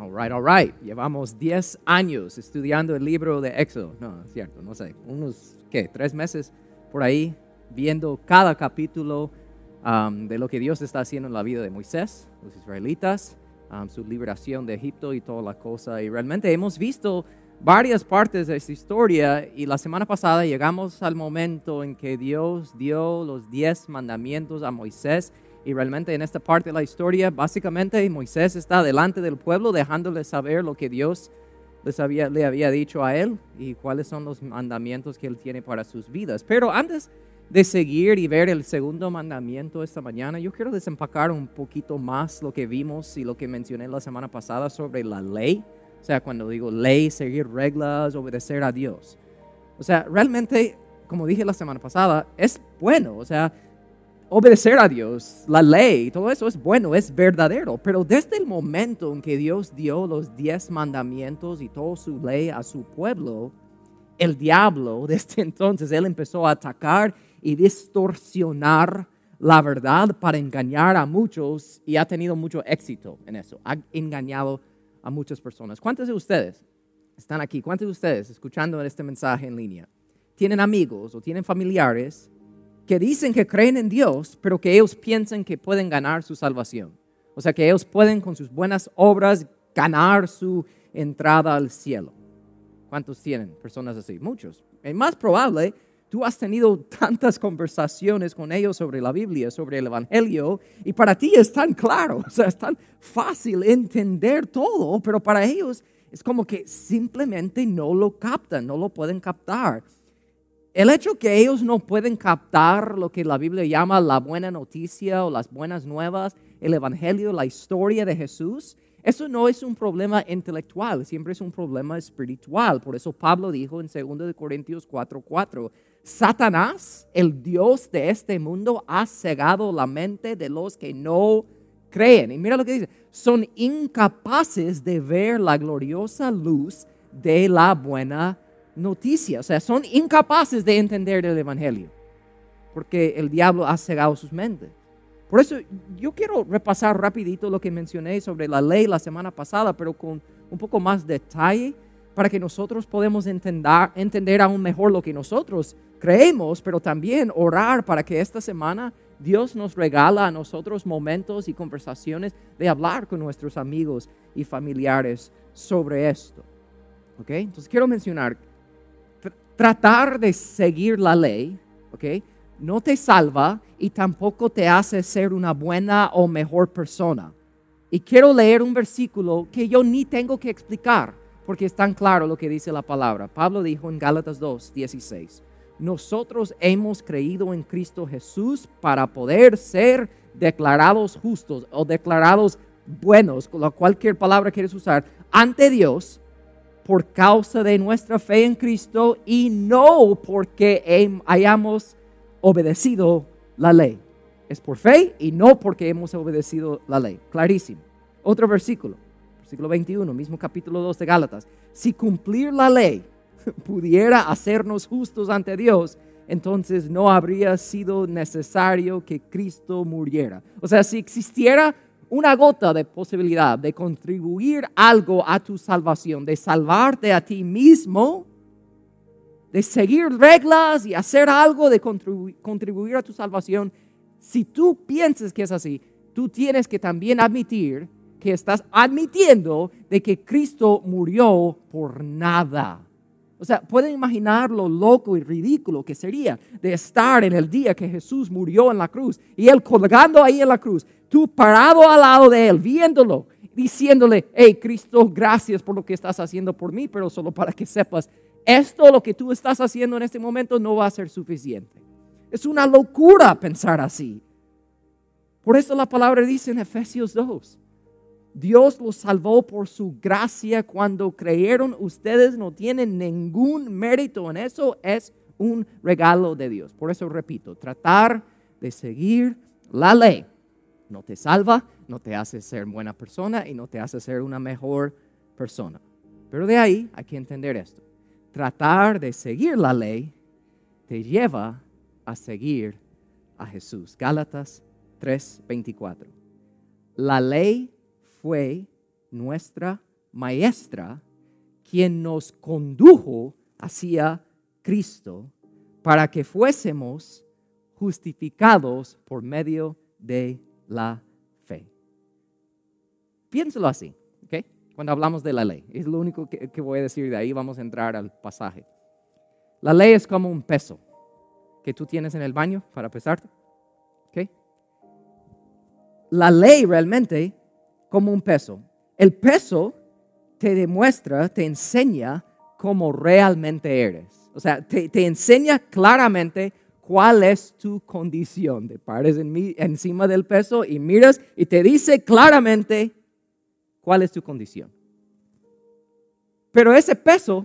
All right, all right. Llevamos 10 años estudiando el libro de Éxodo. No, es cierto, no sé. Unos, ¿qué? Tres meses por ahí, viendo cada capítulo um, de lo que Dios está haciendo en la vida de Moisés, los israelitas, um, su liberación de Egipto y toda la cosa. Y realmente hemos visto varias partes de esta historia y la semana pasada llegamos al momento en que Dios dio los 10 mandamientos a Moisés y realmente en esta parte de la historia, básicamente Moisés está delante del pueblo dejándole saber lo que Dios les había, le había dicho a él y cuáles son los mandamientos que él tiene para sus vidas. Pero antes de seguir y ver el segundo mandamiento esta mañana, yo quiero desempacar un poquito más lo que vimos y lo que mencioné la semana pasada sobre la ley. O sea, cuando digo ley, seguir reglas, obedecer a Dios. O sea, realmente, como dije la semana pasada, es bueno. O sea, obedecer a Dios, la ley, todo eso es bueno, es verdadero. Pero desde el momento en que Dios dio los diez mandamientos y toda su ley a su pueblo, el diablo, desde entonces, él empezó a atacar y distorsionar la verdad para engañar a muchos y ha tenido mucho éxito en eso. Ha engañado a muchas personas. ¿Cuántos de ustedes están aquí? ¿Cuántos de ustedes escuchando este mensaje en línea? Tienen amigos o tienen familiares que dicen que creen en Dios, pero que ellos piensan que pueden ganar su salvación. O sea, que ellos pueden con sus buenas obras ganar su entrada al cielo. ¿Cuántos tienen personas así? Muchos. Es más probable, tú has tenido tantas conversaciones con ellos sobre la Biblia, sobre el Evangelio, y para ti es tan claro, o sea, es tan fácil entender todo, pero para ellos es como que simplemente no lo captan, no lo pueden captar. El hecho que ellos no pueden captar lo que la Biblia llama la buena noticia o las buenas nuevas, el Evangelio, la historia de Jesús, eso no es un problema intelectual, siempre es un problema espiritual. Por eso Pablo dijo en 2 Corintios 4:4, Satanás, el Dios de este mundo, ha cegado la mente de los que no creen. Y mira lo que dice, son incapaces de ver la gloriosa luz de la buena noticia. O sea, son incapaces de entender el Evangelio porque el diablo ha cegado sus mentes. Por eso yo quiero repasar rapidito lo que mencioné sobre la ley la semana pasada, pero con un poco más detalle para que nosotros podamos entender, entender aún mejor lo que nosotros creemos, pero también orar para que esta semana Dios nos regala a nosotros momentos y conversaciones de hablar con nuestros amigos y familiares sobre esto. ¿Ok? Entonces quiero mencionar tratar de seguir la ley, ¿ok? No te salva y tampoco te hace ser una buena o mejor persona. Y quiero leer un versículo que yo ni tengo que explicar, porque es tan claro lo que dice la palabra. Pablo dijo en Gálatas 2, 16, nosotros hemos creído en Cristo Jesús para poder ser declarados justos o declarados buenos, cualquier palabra quieres usar, ante Dios por causa de nuestra fe en Cristo y no porque hayamos obedecido la ley. Es por fe y no porque hemos obedecido la ley. Clarísimo. Otro versículo, versículo 21, mismo capítulo 2 de Gálatas. Si cumplir la ley pudiera hacernos justos ante Dios, entonces no habría sido necesario que Cristo muriera. O sea, si existiera una gota de posibilidad de contribuir algo a tu salvación, de salvarte a ti mismo, de seguir reglas y hacer algo de contribuir a tu salvación, si tú piensas que es así, tú tienes que también admitir que estás admitiendo de que Cristo murió por nada. O sea, pueden imaginar lo loco y ridículo que sería de estar en el día que Jesús murió en la cruz y Él colgando ahí en la cruz, tú parado al lado de Él, viéndolo, diciéndole, hey Cristo, gracias por lo que estás haciendo por mí, pero solo para que sepas, esto lo que tú estás haciendo en este momento no va a ser suficiente. Es una locura pensar así. Por eso la palabra dice en Efesios 2, Dios los salvó por su gracia cuando creyeron. Ustedes no tienen ningún mérito en eso. Es un regalo de Dios. Por eso repito, tratar de seguir la ley no te salva, no te hace ser buena persona y no te hace ser una mejor persona. Pero de ahí hay que entender esto. Tratar de seguir la ley te lleva a seguir a Jesús. Gálatas 3:24. La ley fue nuestra maestra quien nos condujo hacia Cristo para que fuésemos justificados por medio de la fe. Piénselo así, ¿ok? Cuando hablamos de la ley. Es lo único que, voy a decir de ahí. Vamos a entrar al pasaje. La ley es como un peso que tú tienes en el baño para pesarte. ¿ok? La ley realmente como un peso. El peso te demuestra, te enseña cómo realmente eres. O sea, te, te enseña claramente cuál es tu condición. Te pares en encima del peso y miras y te dice claramente cuál es tu condición. Pero ese peso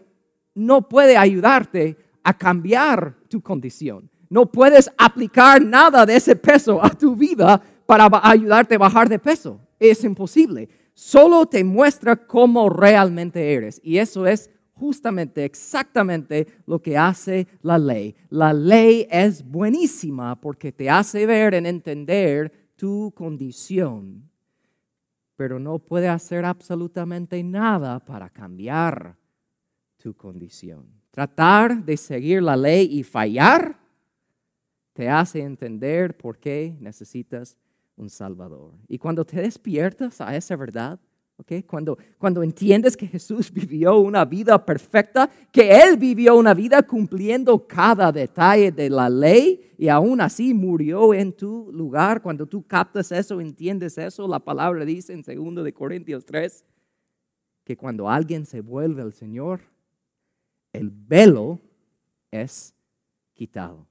no puede ayudarte a cambiar tu condición. No puedes aplicar nada de ese peso a tu vida para ayudarte a bajar de peso. Es imposible. Solo te muestra cómo realmente eres. Y eso es justamente, exactamente lo que hace la ley. La ley es buenísima porque te hace ver y entender tu condición, pero no puede hacer absolutamente nada para cambiar tu condición. Tratar de seguir la ley y fallar te hace entender por qué necesitas un Salvador. Y cuando te despiertas a esa verdad, Okay. Cuando, cuando entiendes que Jesús vivió una vida perfecta, que Él vivió una vida cumpliendo cada detalle de la ley y aún así murió en tu lugar, cuando tú captas eso, entiendes eso, la palabra dice en 2 de Corintios 3 que cuando alguien se vuelve al Señor, el velo es quitado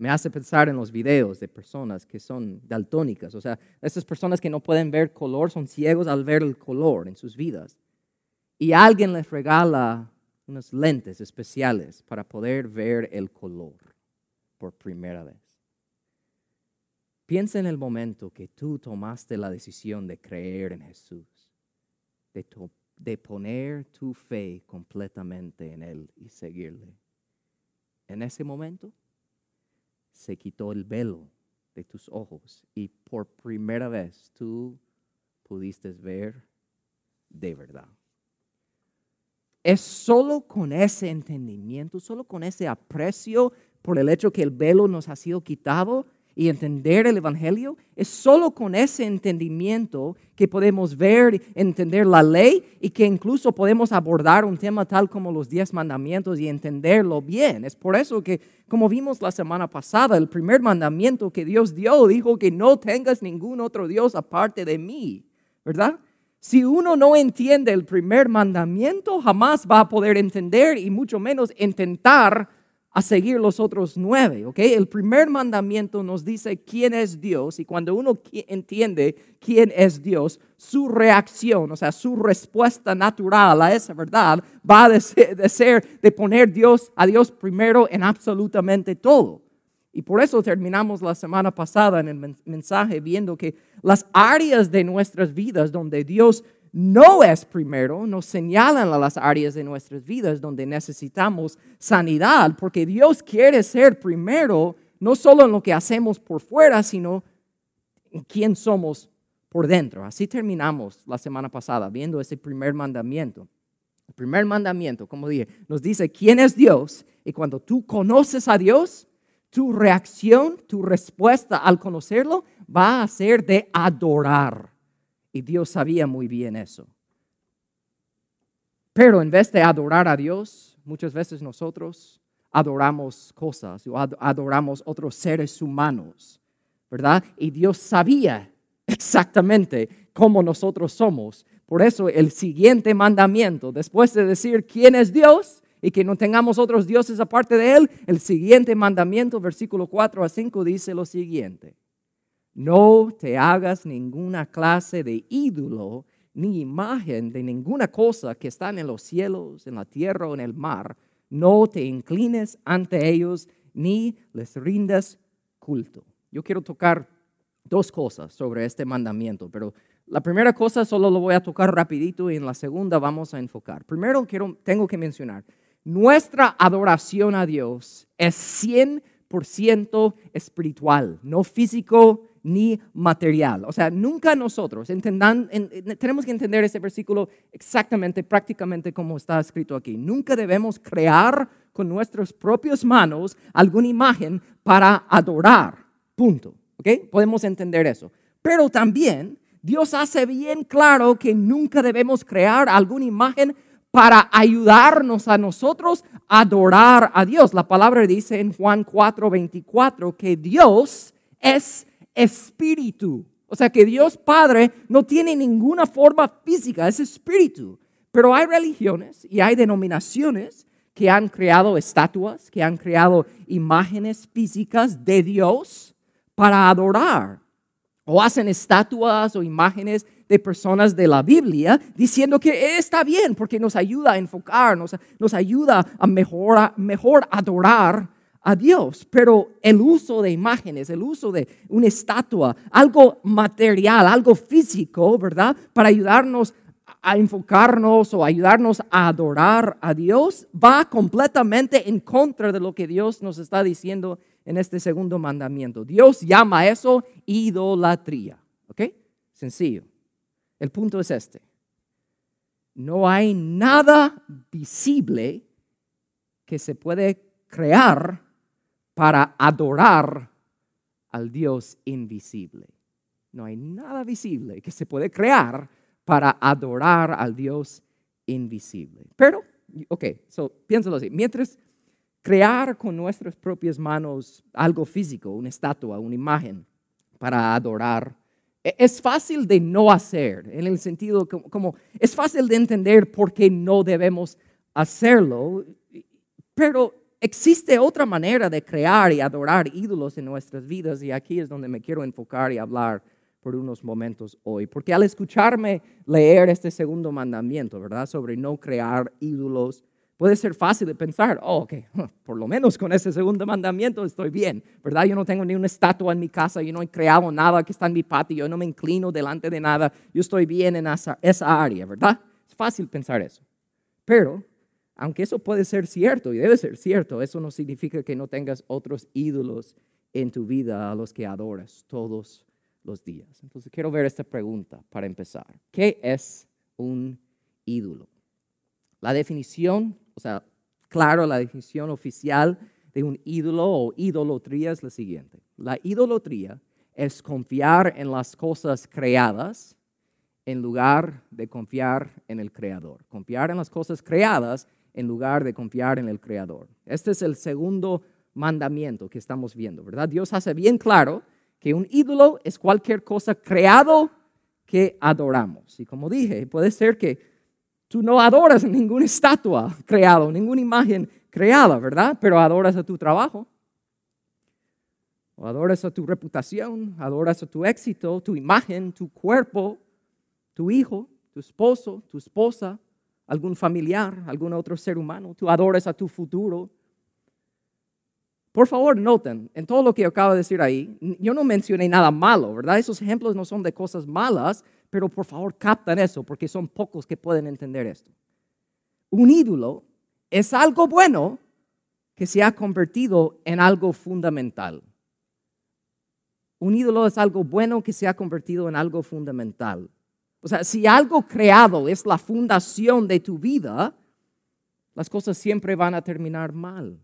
me hace pensar en los videos de personas que son daltónicas, o sea, esas personas que no pueden ver color son ciegos al ver el color en sus vidas. Y alguien les regala unos lentes especiales para poder ver el color por primera vez. Piensa en el momento que tú tomaste la decisión de creer en Jesús, de, de poner tu fe completamente en Él y seguirle. En ese momento, se quitó el velo de tus ojos y por primera vez tú pudiste ver de verdad. Es solo con ese entendimiento, solo con ese aprecio por el hecho que el velo nos ha sido quitado, y entender el Evangelio, es solo con ese entendimiento que podemos ver, entender la ley y que incluso podemos abordar un tema tal como los diez mandamientos y entenderlo bien. Es por eso que, como vimos la semana pasada, el primer mandamiento que Dios dio dijo que no tengas ningún otro Dios aparte de mí, ¿verdad? Si uno no entiende el primer mandamiento, jamás va a poder entender y mucho menos intentar a seguir los otros nueve, ¿ok? El primer mandamiento nos dice quién es Dios y cuando uno entiende quién es Dios, su reacción, o sea, su respuesta natural a esa verdad va a ser de, de poner Dios, a Dios primero en absolutamente todo. Y por eso terminamos la semana pasada en el mensaje viendo que las áreas de nuestras vidas donde Dios no es primero, nos señalan a las áreas de nuestras vidas donde necesitamos sanidad, porque Dios quiere ser primero, no solo en lo que hacemos por fuera, sino en quién somos por dentro. Así terminamos la semana pasada viendo ese primer mandamiento. El primer mandamiento, como dije, nos dice quién es Dios y cuando tú conoces a Dios, tu reacción, tu respuesta al conocerlo va a ser de adorar. Y Dios sabía muy bien eso. Pero en vez de adorar a Dios, muchas veces nosotros adoramos cosas o adoramos otros seres humanos, ¿verdad? Y Dios sabía exactamente cómo nosotros somos. Por eso el siguiente mandamiento, después de decir quién es Dios y que no tengamos otros dioses aparte de Él, el siguiente mandamiento, versículo 4 a 5, dice lo siguiente. No te hagas ninguna clase de ídolo ni imagen de ninguna cosa que están en los cielos, en la tierra o en el mar. No te inclines ante ellos ni les rindas culto. Yo quiero tocar dos cosas sobre este mandamiento, pero la primera cosa solo lo voy a tocar rapidito y en la segunda vamos a enfocar. Primero quiero, tengo que mencionar, nuestra adoración a Dios es 100% espiritual, no físico ni material. O sea, nunca nosotros, entendan, tenemos que entender este versículo exactamente, prácticamente como está escrito aquí. Nunca debemos crear con nuestras propias manos alguna imagen para adorar. Punto. ¿Ok? Podemos entender eso. Pero también Dios hace bien claro que nunca debemos crear alguna imagen para ayudarnos a nosotros a adorar a Dios. La palabra dice en Juan 4:24 que Dios es espíritu. O sea que Dios Padre no tiene ninguna forma física, es espíritu. Pero hay religiones y hay denominaciones que han creado estatuas, que han creado imágenes físicas de Dios para adorar. O hacen estatuas o imágenes de personas de la Biblia diciendo que está bien porque nos ayuda a enfocar, nos, ayuda a mejor, mejor adorar a Dios. Pero el uso de imágenes, el uso de una estatua, algo material, algo físico, ¿verdad? Para ayudarnos a enfocarnos o ayudarnos a adorar a Dios, va completamente en contra de lo que Dios nos está diciendo en este segundo mandamiento. Dios llama eso idolatría. ¿Ok? Sencillo. El punto es este. No hay nada visible que se puede crear para adorar al Dios invisible. No hay nada visible que se puede crear para adorar al Dios invisible. Pero, ok, so, piénsalo así. Mientras crear con nuestras propias manos algo físico, una estatua, una imagen, para adorar e-, es fácil de no hacer, en el sentido como, es fácil de entender por qué no debemos hacerlo, pero existe otra manera de crear y adorar ídolos en nuestras vidas y aquí es donde me quiero enfocar y hablar por unos momentos hoy, porque al escucharme leer este segundo mandamiento, ¿verdad? Sobre no crear ídolos, puede ser fácil de pensar, oh, ok, por lo menos con ese segundo mandamiento estoy bien, ¿verdad? Yo no tengo ni una estatua en mi casa, yo no he creado nada que está en mi patio, yo no me inclino delante de nada, yo estoy bien en esa, esa área, ¿verdad? Es fácil pensar eso. Pero, aunque eso puede ser cierto y debe ser cierto, eso no significa que no tengas otros ídolos en tu vida a los que adoras todos los días. Entonces quiero ver esta pregunta para empezar. ¿Qué es un ídolo? La definición o sea, claro, la definición oficial de un ídolo o idolatría es la siguiente. La idolatría es confiar en las cosas creadas en lugar de confiar en el Creador. Confiar en las cosas creadas en lugar de confiar en el Creador. Este es el segundo mandamiento que estamos viendo, ¿verdad? Dios hace bien claro que un ídolo es cualquier cosa creado que adoramos. Y como dije, puede ser que Tú no adoras ninguna estatua creada, ninguna imagen creada, ¿verdad? Pero adoras a tu trabajo. O adoras a tu reputación, adoras a tu éxito, tu imagen, tu cuerpo, tu hijo, tu esposo, tu esposa, algún familiar, algún otro ser humano. Tú adoras a tu futuro. Por favor, noten, en todo lo que acabo de decir ahí, yo no mencioné nada malo, ¿verdad? Esos ejemplos no son de cosas malas, pero por favor captan eso porque son pocos que pueden entender esto. Un ídolo es algo bueno que se ha convertido en algo fundamental. Un ídolo es algo bueno que se ha convertido en algo fundamental. O sea, si algo creado es la fundación de tu vida, las cosas siempre van a terminar mal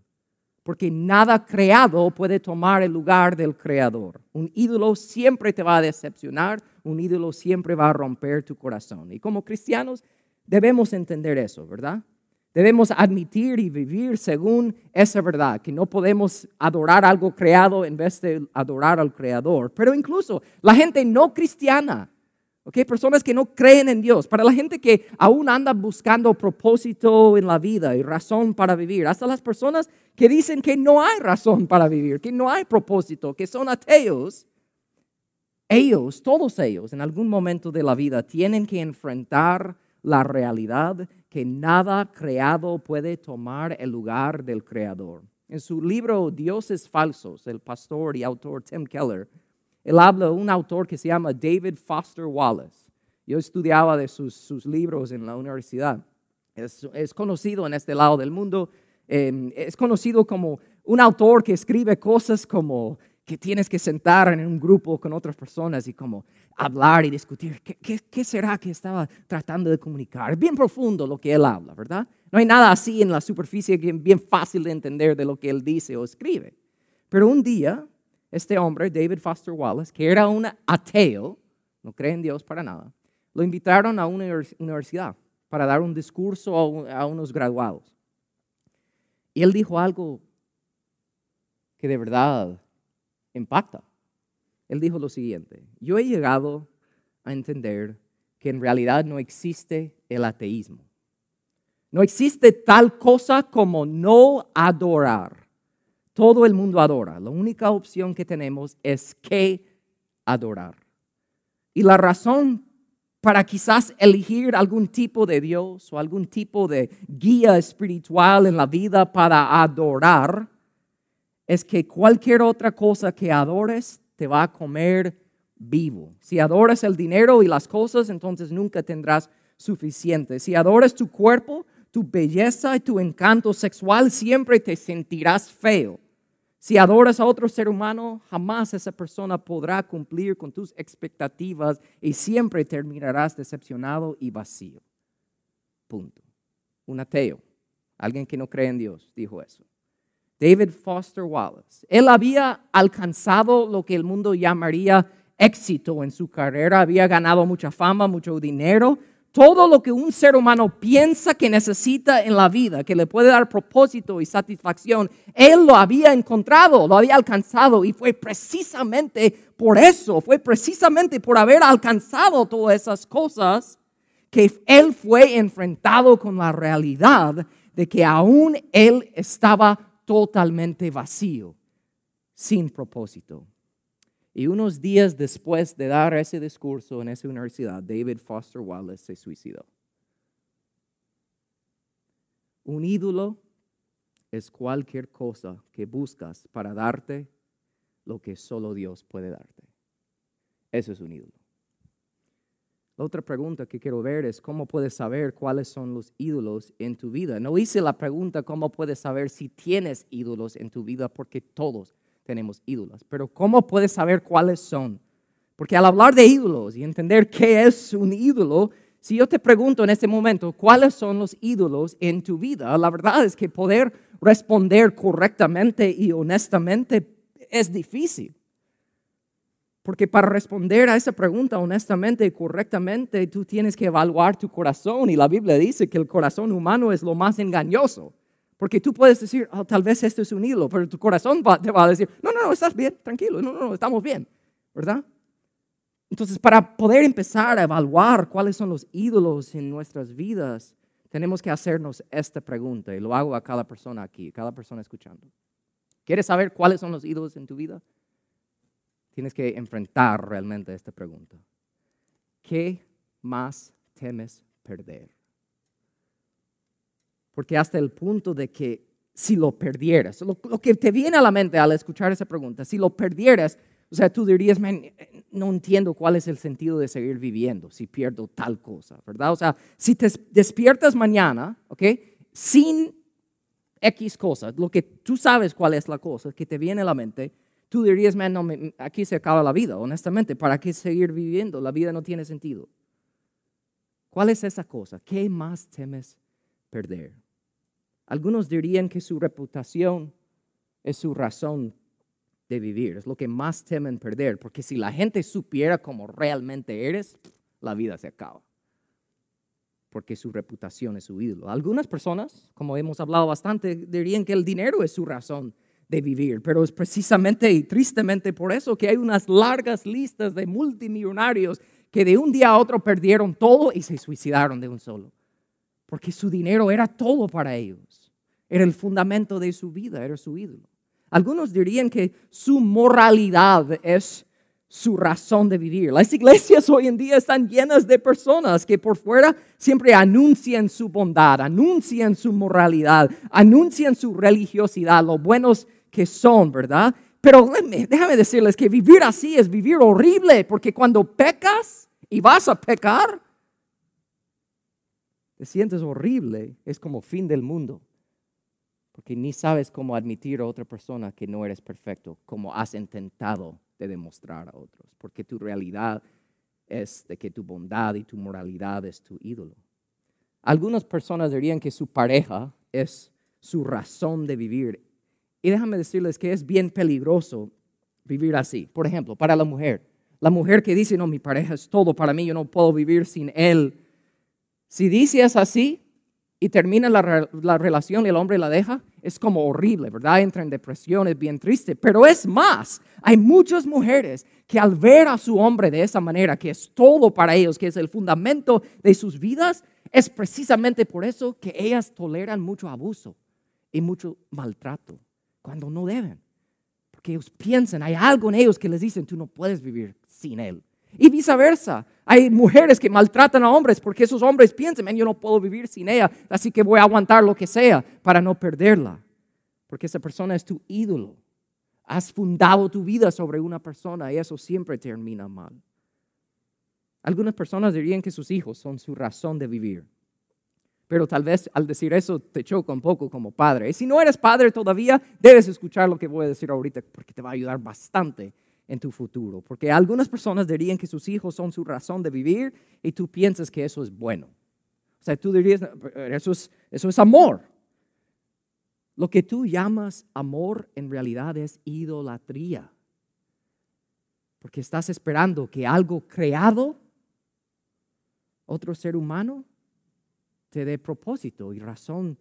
porque nada creado puede tomar el lugar del creador. Un ídolo siempre te va a decepcionar, un ídolo siempre va a romper tu corazón. Y como cristianos debemos entender eso, ¿verdad? Debemos admitir y vivir según esa verdad, que no podemos adorar algo creado en vez de adorar al creador. Pero incluso la gente no cristiana ¿ok? Personas que no creen en Dios, para la gente que aún anda buscando propósito en la vida y razón para vivir, hasta las personas que dicen que no hay razón para vivir, que no hay propósito, que son ateos, ellos, todos ellos, en algún momento de la vida tienen que enfrentar la realidad que nada creado puede tomar el lugar del creador. En su libro Dioses Falsos, el pastor y autor Tim Keller él habla de un autor que se llama David Foster Wallace. Yo estudiaba de sus, libros en la universidad. Es, conocido en este lado del mundo. Em, es conocido como un autor que escribe cosas como que tienes que sentar en un grupo con otras personas y como hablar y discutir qué, qué, será que estaba tratando de comunicar. Es bien profundo lo que él habla, ¿verdad? No hay nada así en la superficie bien fácil de entender de lo que él dice o escribe. Pero un día, este hombre, David Foster Wallace, que era un ateo, no cree en Dios para nada, lo invitaron a una universidad para dar un discurso a unos graduados. Y él dijo algo que de verdad impacta. Él dijo lo siguiente, yo he llegado a entender que en realidad no existe el ateísmo. No existe tal cosa como no adorar. Todo el mundo adora. La única opción que tenemos es que adorar. Y la razón para quizás elegir algún tipo de Dios o algún tipo de guía espiritual en la vida para adorar es que cualquier otra cosa que adores te va a comer vivo. Si adoras el dinero y las cosas, entonces nunca tendrás suficiente. Si adoras tu cuerpo, tu belleza y tu encanto sexual, siempre te sentirás feo. Si adoras a otro ser humano, jamás esa persona podrá cumplir con tus expectativas y siempre terminarás decepcionado y vacío. Punto. Un ateo, alguien que no cree en Dios, dijo eso. David Foster Wallace. Él había alcanzado lo que el mundo llamaría éxito en su carrera, había ganado mucha fama, mucho dinero, todo lo que un ser humano piensa que necesita en la vida, que le puede dar propósito y satisfacción, él lo había encontrado, lo había alcanzado y fue precisamente por eso, fue precisamente por haber alcanzado todas esas cosas que él fue enfrentado con la realidad de que aún él estaba totalmente vacío, sin propósito. Y unos días después de dar ese discurso en esa universidad, David Foster Wallace se suicidó. Un ídolo es cualquier cosa que buscas para darte lo que solo Dios puede darte. Eso es un ídolo. La otra pregunta que quiero ver es cómo puedes saber cuáles son los ídolos en tu vida. No hice la pregunta cómo puedes saber si tienes ídolos en tu vida porque todos tenemos ídolos, pero cómo puedes saber cuáles son. Porque al hablar de ídolos y entender qué es un ídolo, si yo te pregunto en este momento cuáles son los ídolos en tu vida, la verdad es que poder responder correctamente y honestamente es difícil. Porque para responder a esa pregunta honestamente y correctamente, tú tienes que evaluar tu corazón. Y la Biblia dice que el corazón humano es lo más engañoso. Porque tú puedes decir, oh, tal vez esto es un hilo, pero tu corazón te va a decir, no, no, no, estás bien, tranquilo, no, no, estamos bien, ¿verdad? Entonces, para poder empezar a evaluar cuáles son los ídolos en nuestras vidas, tenemos que hacernos esta pregunta, y lo hago a cada persona aquí, cada persona escuchando. ¿Quieres saber cuáles son los ídolos en tu vida? tienes que enfrentar realmente esta pregunta. ¿Qué más temes perder? Porque hasta el punto de que si lo perdieras, lo, que te viene a la mente al escuchar esa pregunta, si lo perdieras, o sea, tú dirías, no entiendo cuál es el sentido de seguir viviendo si pierdo tal cosa, ¿verdad? O sea, si te despiertas mañana, ¿ok? Sin X cosas, lo que tú sabes cuál es la cosa que te viene a la mente, tú dirías, man, no, aquí se acaba la vida, honestamente, ¿para qué seguir viviendo? La vida no tiene sentido. ¿Cuál es esa cosa? ¿Qué más temes perder? Algunos dirían que su reputación es su razón de vivir, es lo que más temen perder, porque si la gente supiera cómo realmente eres, la vida se acaba, porque su reputación es su ídolo. Algunas personas, como hemos hablado bastante, dirían que el dinero es su razón de vivir. Pero es precisamente y tristemente por eso que hay unas largas listas de multimillonarios que de un día a otro perdieron todo y se suicidaron de un solo. Porque su dinero era todo para ellos. Era el fundamento de su vida, era su ídolo. Algunos dirían que su moralidad es su razón de vivir. Las iglesias hoy en día están llenas de personas que por fuera siempre anuncian su bondad, anuncian su moralidad, anuncian su religiosidad, lo buenos que son, ¿verdad? Pero déjame decirles que vivir así es vivir horrible, porque cuando pecas y vas a pecar, te sientes horrible, es como fin del mundo. porque ni sabes cómo admitir a otra persona que no eres perfecto, como has intentado de demostrar a otros, porque tu realidad es de que tu bondad y tu moralidad es tu ídolo. Algunas personas dirían que su pareja es su razón de vivir. Y déjame decirles que es bien peligroso vivir así. Por ejemplo, para la mujer. La mujer que dice, no, mi pareja es todo para mí, yo no puedo vivir sin él. Si dices así y termina la, la relación y el hombre la deja, es como horrible, ¿verdad? Entra en depresión, es bien triste. Pero es más, hay muchas mujeres que al ver a su hombre de esa manera, que es todo para ellos, que es el fundamento de sus vidas, es precisamente por eso que ellas toleran mucho abuso y mucho maltrato cuando no deben. Porque ellos piensan, hay algo en ellos que les dicen, tú no puedes vivir sin él. Y viceversa. Hay mujeres que maltratan a hombres porque esos hombres piensan, yo no puedo vivir sin ella, así que voy a aguantar lo que sea para no perderla. Porque esa persona es tu ídolo. Has fundado tu vida sobre una persona y eso siempre termina mal. Algunas personas dirían que sus hijos son su razón de vivir. Pero tal vez al decir eso te choca un poco como padre. Y si no eres padre todavía, debes escuchar lo que voy a decir ahorita porque te va a ayudar bastante en tu futuro. Porque algunas personas dirían que sus hijos son su razón de vivir y tú piensas que eso es bueno. O sea, tú dirías, eso es, amor. Lo que tú llamas amor en realidad es idolatría. Porque estás esperando que algo creado, otro ser humano, te dé propósito y razón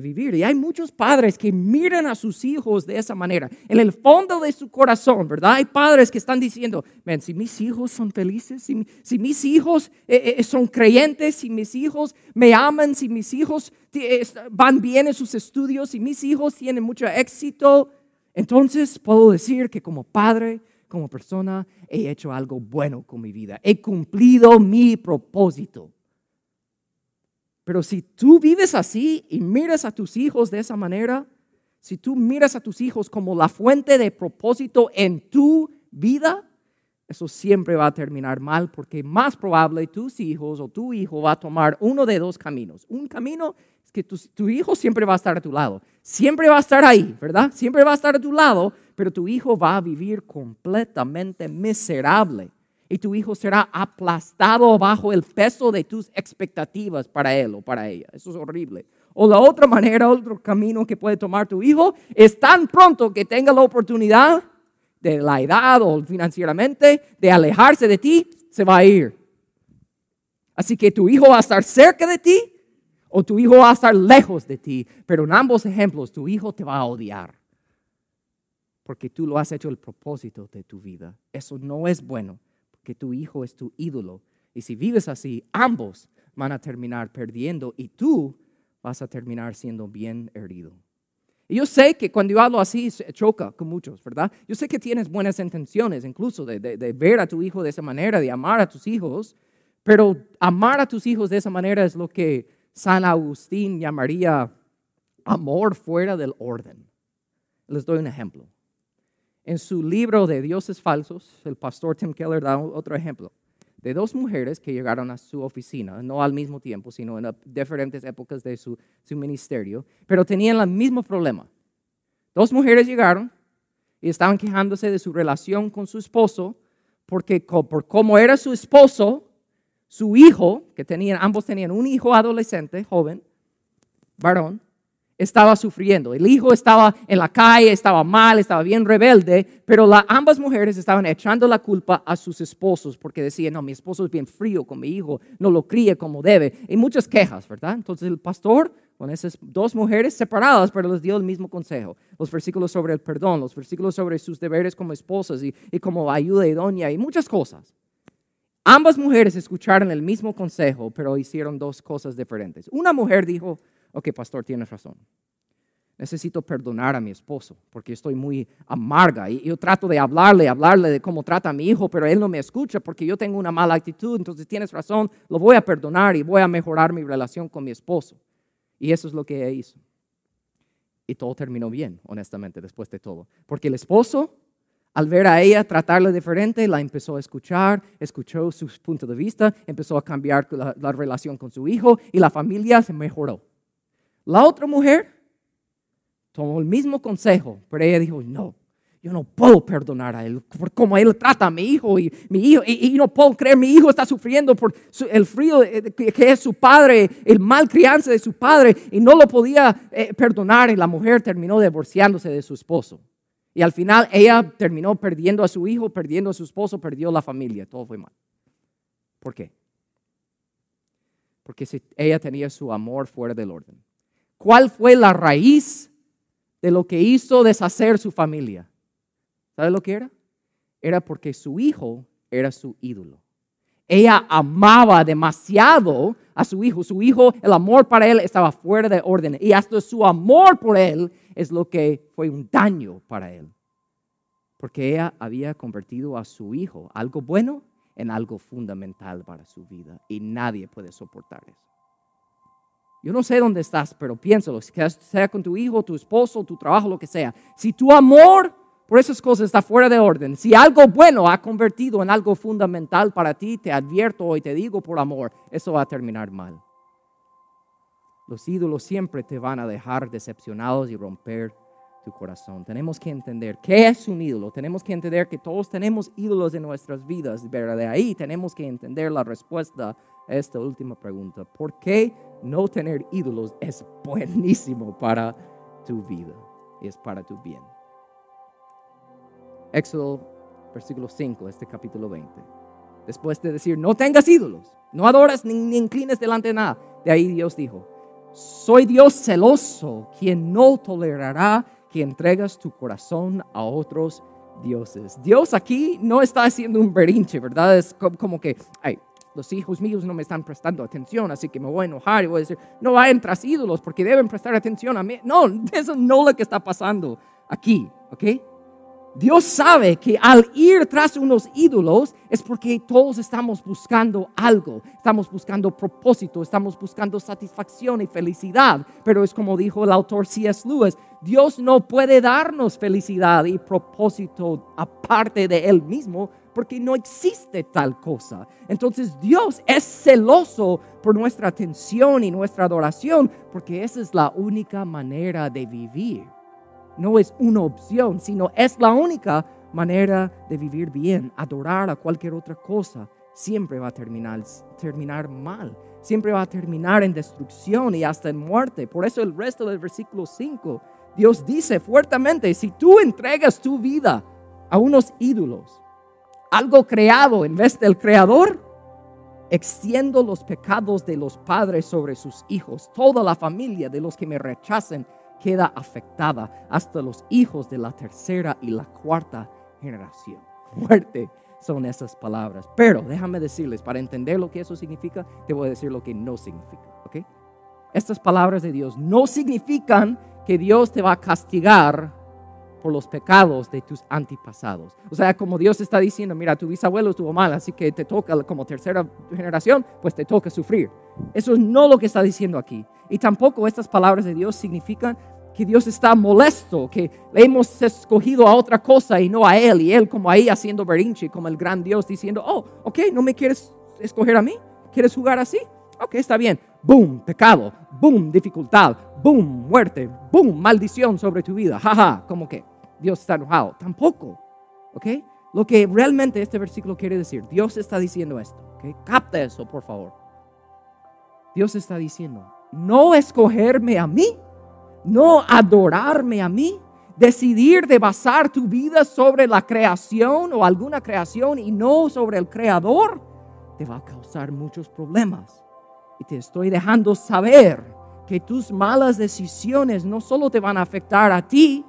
vivir. Y hay muchos padres que miran a sus hijos de esa manera, en el fondo de su corazón, ¿verdad? Hay padres que están diciendo, si mis hijos son felices, si, mis hijos eh, eh, son creyentes, si mis hijos me aman, si mis hijos van bien en sus estudios, si mis hijos tienen mucho éxito, entonces puedo decir que como padre, como persona, he hecho algo bueno con mi vida, he cumplido mi propósito. Pero si tú vives así y miras a tus hijos de esa manera, si tú miras a tus hijos como la fuente de propósito en tu vida, eso siempre va a terminar mal porque más probable tus hijos o tu hijo va a tomar uno de dos caminos. Un camino es que tu, tu, hijo siempre va a estar a tu lado, siempre va a estar ahí, ¿verdad? Siempre va a estar a tu lado, pero tu hijo va a vivir completamente miserable y tu hijo será aplastado bajo el peso de tus expectativas para él o para ella. Eso es horrible. O la otra manera, otro camino que puede tomar tu hijo es tan pronto que tenga la oportunidad de la edad o financieramente de alejarse de ti, se va a ir. Así que tu hijo va a estar cerca de ti o tu hijo va a estar lejos de ti. Pero en ambos ejemplos, tu hijo te va a odiar. Porque tú lo has hecho el propósito de tu vida. Eso no es bueno que tu hijo es tu ídolo. Y si vives así, ambos van a terminar perdiendo y tú vas a terminar siendo bien herido. Y yo sé que cuando yo hablo así choca con muchos, ¿verdad? Yo sé que tienes buenas intenciones, incluso de, de, ver a tu hijo de esa manera, de amar a tus hijos, pero amar a tus hijos de esa manera es lo que San Agustín llamaría amor fuera del orden. Les doy un ejemplo. En su libro de Dioses Falsos, el pastor Tim Keller da otro ejemplo de dos mujeres que llegaron a su oficina, no al mismo tiempo, sino en diferentes épocas de su, ministerio, pero tenían el mismo problema. Dos mujeres llegaron y estaban quejándose de su relación con su esposo, porque por cómo era su esposo, su hijo, que tenían, ambos tenían un hijo adolescente, joven, varón, estaba sufriendo. El hijo estaba en la calle, estaba mal, estaba bien rebelde, pero ambas mujeres estaban echando la culpa a sus esposos porque decían, no, mi esposo es bien frío con mi hijo, no lo críe como debe. Y muchas quejas, ¿verdad? Entonces el pastor, con esas dos mujeres separadas, pero les dio el mismo consejo. Los versículos sobre el perdón, los versículos sobre sus deberes como esposas y, y como ayuda idónea y muchas cosas. Ambas mujeres escucharon el mismo consejo, pero hicieron dos cosas diferentes. Una mujer dijo, ok, pastor, tienes razón. Necesito perdonar a mi esposo porque estoy muy amarga y yo trato de hablarle, hablarle de cómo trata a mi hijo, pero él no me escucha porque yo tengo una mala actitud. Entonces tienes razón, lo voy a perdonar y voy a mejorar mi relación con mi esposo. Y eso es lo que ella hizo. Y todo terminó bien, honestamente, después de todo. Porque el esposo, al ver a ella tratarle diferente, la empezó a escuchar, escuchó su punto de vista, empezó a cambiar la relación con su hijo y la familia se mejoró. La otra mujer tomó el mismo consejo, pero ella dijo, no, yo no puedo perdonar a él por cómo él trata a mi hijo y mi hijo y, no puedo creer mi hijo está sufriendo por el frío que, es su padre, el mal crianza de su padre y no lo podía eh, perdonar y la mujer terminó divorciándose de su esposo. Y al final ella terminó perdiendo a su hijo, perdiendo a su esposo, perdió la familia, todo fue mal. ¿Por qué? Porque ella tenía su amor fuera del orden. ¿Cuál fue la raíz de lo que hizo deshacer su familia? ¿Sabe lo que era? Era porque su hijo era su ídolo. Ella amaba demasiado a su hijo. Su hijo, el amor para él estaba fuera de orden. Y hasta su amor por él es lo que fue un daño para él. Porque ella había convertido a su hijo, algo bueno, en algo fundamental para su vida. Y nadie puede soportar eso. Yo no sé dónde estás, pero piénsalo, sea con tu hijo, tu esposo, tu trabajo, lo que sea. Si tu amor por esas cosas está fuera de orden. Si algo bueno ha convertido en algo fundamental para ti, te advierto y te digo por amor, eso va a terminar mal. Los ídolos siempre te van a dejar decepcionados y romper tu corazón. Tenemos que entender qué es un ídolo. Tenemos que entender que todos tenemos ídolos en nuestras vidas. Pero de ahí tenemos que entender la respuesta a esta última pregunta. ¿Por qué no tener ídolos es buenísimo para tu vida? Y es para tu bien. Éxodo, versículo 5, este capítulo 20. Después de decir, no tengas ídolos, no adoras ni, inclines delante de nada. De ahí Dios dijo, soy Dios celoso, quien no tolerará que entregas tu corazón a otros dioses. Dios aquí no está haciendo un berinche, ¿verdad? Es como que, ay, los hijos míos no me están prestando atención, así que me voy a enojar y voy a decir, no vayan tras ídolos porque deben prestar atención a mí. No, eso no es lo que está pasando aquí, ¿ok? Dios sabe que al ir tras unos ídolos es porque todos estamos buscando algo, estamos buscando propósito, estamos buscando satisfacción y felicidad. Pero es como dijo el autor C.S. Lewis, Dios no puede darnos felicidad y propósito aparte de Él mismo porque no existe tal cosa. Entonces Dios es celoso por nuestra atención y nuestra adoración porque esa es la única manera de vivir no es una opción, sino es la única manera de vivir bien. Adorar a cualquier otra cosa siempre va a terminar, mal, siempre va a terminar en destrucción y hasta en muerte. Por eso el resto del versículo 5, Dios dice fuertemente, si tú entregas tu vida a unos ídolos, algo creado en vez del creador, extiendo los pecados de los padres sobre sus hijos, toda la familia de los que me rechacen queda afectada hasta los hijos de la tercera y la cuarta generación. Muerte son esas palabras. Pero déjame decirles, para entender lo que eso significa, te voy a decir lo que no significa. ¿ok? Estas palabras de Dios no significan que Dios te va a castigar por los pecados de tus antepasados. O sea, como Dios está diciendo, mira, tu bisabuelo estuvo mal, así que te toca como tercera generación, pues te toca sufrir. Eso es no lo que está diciendo aquí. Y tampoco estas palabras de Dios significan que Dios está molesto, que le hemos escogido a otra cosa y no a Él, y Él como ahí haciendo berinche, como el gran Dios diciendo, oh, ok, ¿no me quieres escoger a mí? ¿Quieres jugar así? Ok, está bien. Boom, pecado. Boom, dificultad. Boom, muerte. Boom, maldición sobre tu vida. Jaja, como que Dios está enojado. Tampoco. Ok. Lo que realmente este versículo quiere decir, Dios está diciendo esto. Ok, capta eso, por favor. Dios está diciendo, no escogerme a mí, no adorarme a mí, decidir de basar tu vida sobre la creación o alguna creación y no sobre el creador, te va a causar muchos problemas. Y te estoy dejando saber que tus malas decisiones no solo te van a afectar a ti,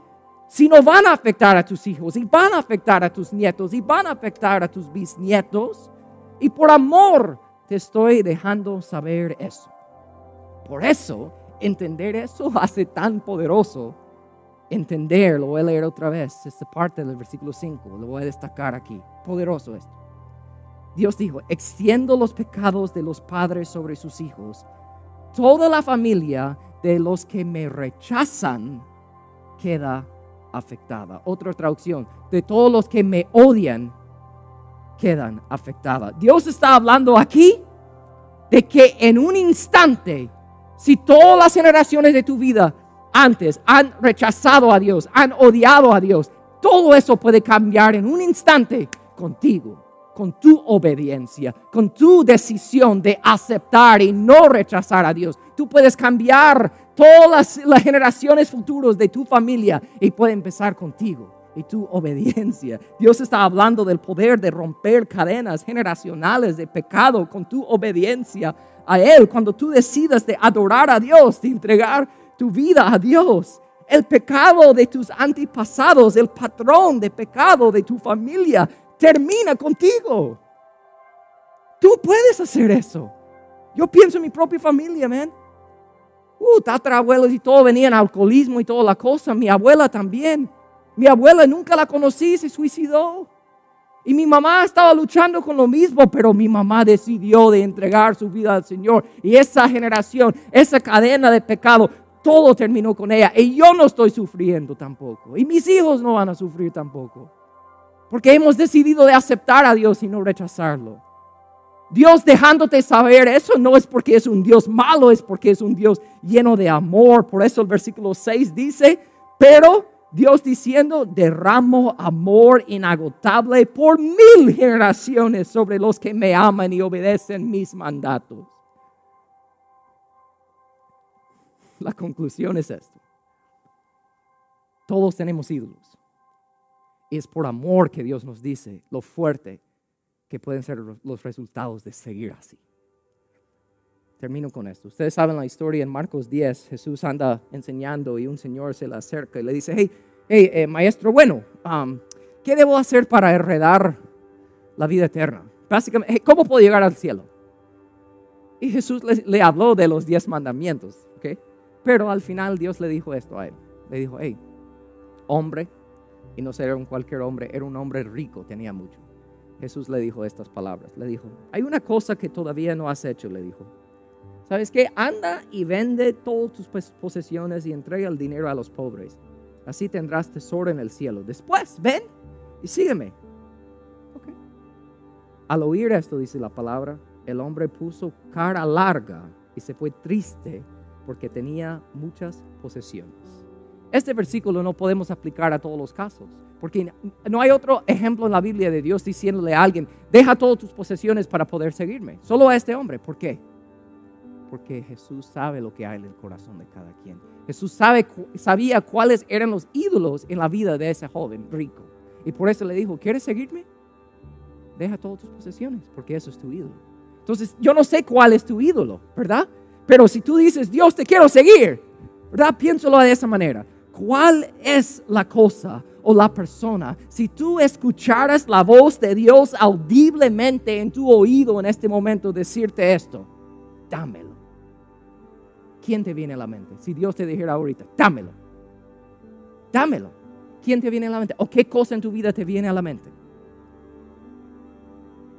sino van a afectar a tus hijos y van a afectar a tus nietos y van a afectar a tus bisnietos. Y por amor te estoy dejando saber eso. Por eso, entender eso hace tan poderoso. Entender, lo voy a leer otra vez, esta parte del versículo 5, lo voy a destacar aquí. Poderoso esto. Dios dijo, extiendo los pecados de los padres sobre sus hijos. Toda la familia de los que me rechazan queda afectada. Otra traducción, de todos los que me odian quedan afectadas. Dios está hablando aquí de que en un instante si todas las generaciones de tu vida antes han rechazado a Dios, han odiado a Dios, todo eso puede cambiar en un instante contigo con tu obediencia, con tu decisión de aceptar y no rechazar a Dios. Tú puedes cambiar todas las, generaciones futuras de tu familia y puede empezar contigo y tu obediencia. Dios está hablando del poder de romper cadenas generacionales de pecado con tu obediencia a Él. Cuando tú decidas de adorar a Dios, de entregar tu vida a Dios. El pecado de tus antepasados, el patrón de pecado de tu familia, termina contigo. Tú puedes hacer eso. Yo pienso en mi propia familia, man. Uh, tatarabuelos y todo venían alcoholismo y toda la cosa. Mi abuela también. Mi abuela nunca la conocí, se suicidó. Y mi mamá estaba luchando con lo mismo, pero mi mamá decidió de entregar su vida al Señor. Y esa generación, esa cadena de pecado, todo terminó con ella. Y yo no estoy sufriendo tampoco. Y mis hijos no van a sufrir tampoco. Porque hemos decidido de aceptar a Dios y no rechazarlo. Dios dejándote saber eso no es porque es un Dios malo, es porque es un Dios lleno de amor. Por eso el versículo 6 dice, pero Dios diciendo, derramo amor inagotable por mil generaciones sobre los que me aman y obedecen mis mandatos. La conclusión es esto. Todos tenemos ídolos. Es por amor que Dios nos dice lo fuerte que pueden ser los resultados de seguir así. Termino con esto. Ustedes saben la historia en Marcos 10. Jesús anda enseñando y un señor se le acerca y le dice, hey, hey eh, maestro, bueno, ¿qué debo hacer para heredar la vida eterna? Básicamente, ¿cómo puedo llegar al cielo? Y Jesús le, habló de los diez mandamientos, ¿ok? Pero al final Dios le dijo esto a él. Le dijo, hey, hombre, y no era un cualquier hombre, era un hombre rico, tenía mucho. Jesús le dijo estas palabras. Le dijo, hay una cosa que todavía no has hecho, le dijo. ¿Sabes qué? Anda y vende todas tus posesiones y entrega el dinero a los pobres. Así tendrás tesoro en el cielo. Después, ven y sígueme. Al oír esto, dice la palabra, el hombre puso cara larga y se fue triste porque tenía muchas posesiones. Este versículo no podemos aplicar a todos los casos, porque no hay otro ejemplo en la Biblia de Dios diciéndole a alguien, deja todas tus posesiones para poder seguirme. Solo a este hombre. ¿Por qué? Porque Jesús sabe lo que hay en el corazón de cada quien. Jesús sabe, sabía cuáles eran los ídolos en la vida de ese joven rico. Y por eso le dijo, ¿quieres seguirme? Deja todas tus posesiones, porque eso es tu ídolo. Entonces, yo no sé cuál es tu ídolo, ¿verdad? Pero si tú dices, Dios, te quiero seguir, ¿verdad? Piénsalo de esa manera cuál es la cosa o la persona. Si tú escucharas la voz de Dios audiblemente en tu oído en este momento decirte esto, dámelo. ¿Quién te viene a la mente? Si Dios te dijera ahorita, dámelo. Dámelo. ¿Quién te viene a la mente? ¿O qué cosa en tu vida te viene a la mente?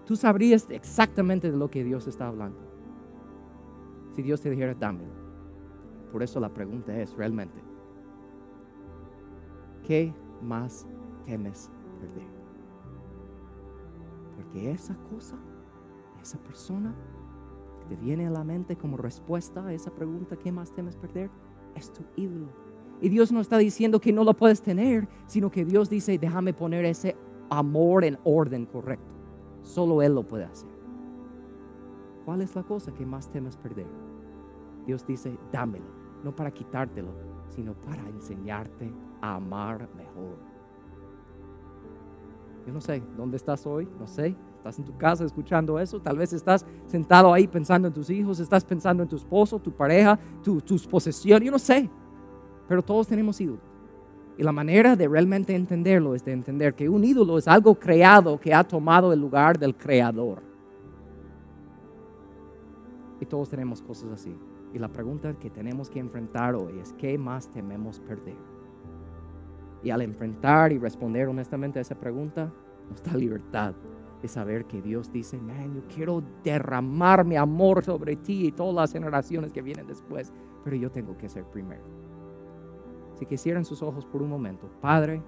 Tú sabrías exactamente de lo que Dios está hablando. Si Dios te dijera, dámelo. Por eso la pregunta es realmente, ¿qué más temes perder? Porque esa cosa, esa persona que te viene a la mente como respuesta a esa pregunta, ¿qué más temes perder? Es tu ídolo. Y Dios no está diciendo que no lo puedes tener, sino que Dios dice, déjame poner ese amor en orden correcto. Solo Él lo puede hacer. ¿Cuál es la cosa que más temes perder? Dios dice, dámelo, no para quitártelo, sino para enseñarte amar mejor. Yo no sé dónde estás hoy, no sé. Estás en tu casa escuchando eso, tal vez estás sentado ahí pensando en tus hijos, estás pensando en tu esposo, tu pareja, tus posesiones, yo no sé. Pero todos tenemos ídolos. Y la manera de realmente entenderlo es de entender que un ídolo es algo creado que ha tomado el lugar del creador. Y todos tenemos cosas así. Y la pregunta que tenemos que enfrentar hoy es, ¿qué más tememos perder? Y al enfrentar y responder honestamente a esa pregunta, nos da libertad de saber que Dios dice, man, yo quiero derramar mi amor sobre ti y todas las generaciones que vienen después, pero yo tengo que ser primero. Si quisieran sus ojos por un momento, Padre,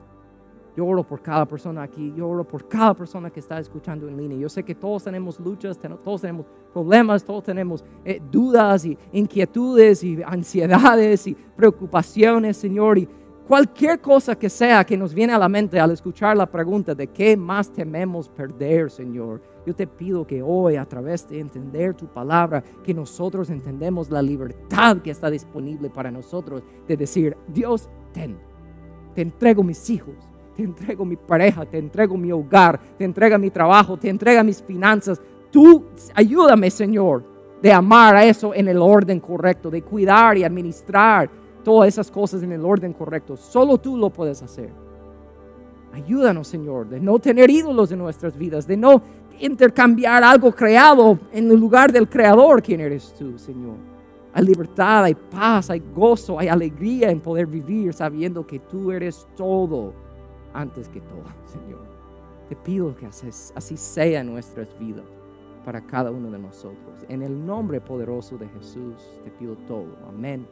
Yo oro por cada persona aquí, yo oro por cada persona que está escuchando en línea. Yo sé que todos tenemos luchas, todos tenemos problemas, todos tenemos eh, dudas y inquietudes y ansiedades y preocupaciones, Señor. Y cualquier cosa que sea que nos viene a la mente al escuchar la pregunta de qué más tememos perder, Señor. Yo te pido que hoy, a través de entender tu palabra, que nosotros entendemos la libertad que está disponible para nosotros de decir, Dios, ten, te entrego mis hijos, te entrego mi pareja, te entrego mi hogar, te entrega mi trabajo, te entrega mis finanzas. Tú ayúdame, Señor, de amar a eso en el orden correcto, de cuidar y administrar todas esas cosas en el orden correcto. Solo tú lo puedes hacer. Ayúdanos, Señor, de no tener ídolos en nuestras vidas, de no intercambiar algo creado en el lugar del creador, quien eres tú, Señor. Hay libertad, hay paz, hay gozo, hay alegría en poder vivir sabiendo que tú eres todo antes que todo, Señor. Te pido que así sea en nuestras vidas para cada uno de nosotros. En el nombre poderoso de Jesús te pido todo. Amén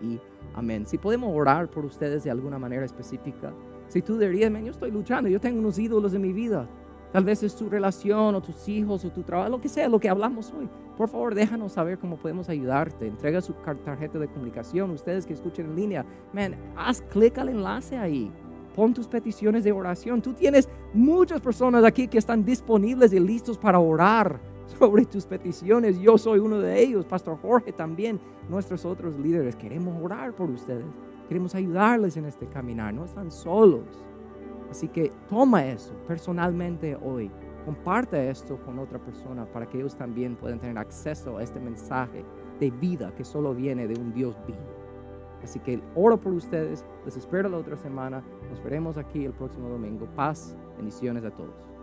y amén. Si podemos orar por ustedes de alguna manera específica. Si tú dirías, yo estoy luchando, yo tengo unos ídolos en mi vida. Tal vez es tu relación o tus hijos o tu trabajo, lo que sea, lo que hablamos hoy. Por favor, déjanos saber cómo podemos ayudarte. Entrega su tarjeta de comunicación. Ustedes que escuchen en línea, man, haz clic al enlace ahí pon tus peticiones de oración. Tú tienes muchas personas aquí que están disponibles y listos para orar sobre tus peticiones. Yo soy uno de ellos, Pastor Jorge también, nuestros otros líderes. Queremos orar por ustedes. Queremos ayudarles en este caminar. No están solos. Así que toma eso personalmente hoy. Comparte esto con otra persona para que ellos también puedan tener acceso a este mensaje de vida que solo viene de un Dios vivo. Así que oro por ustedes, les espero la otra semana, nos veremos aquí el próximo domingo. Paz, bendiciones a todos.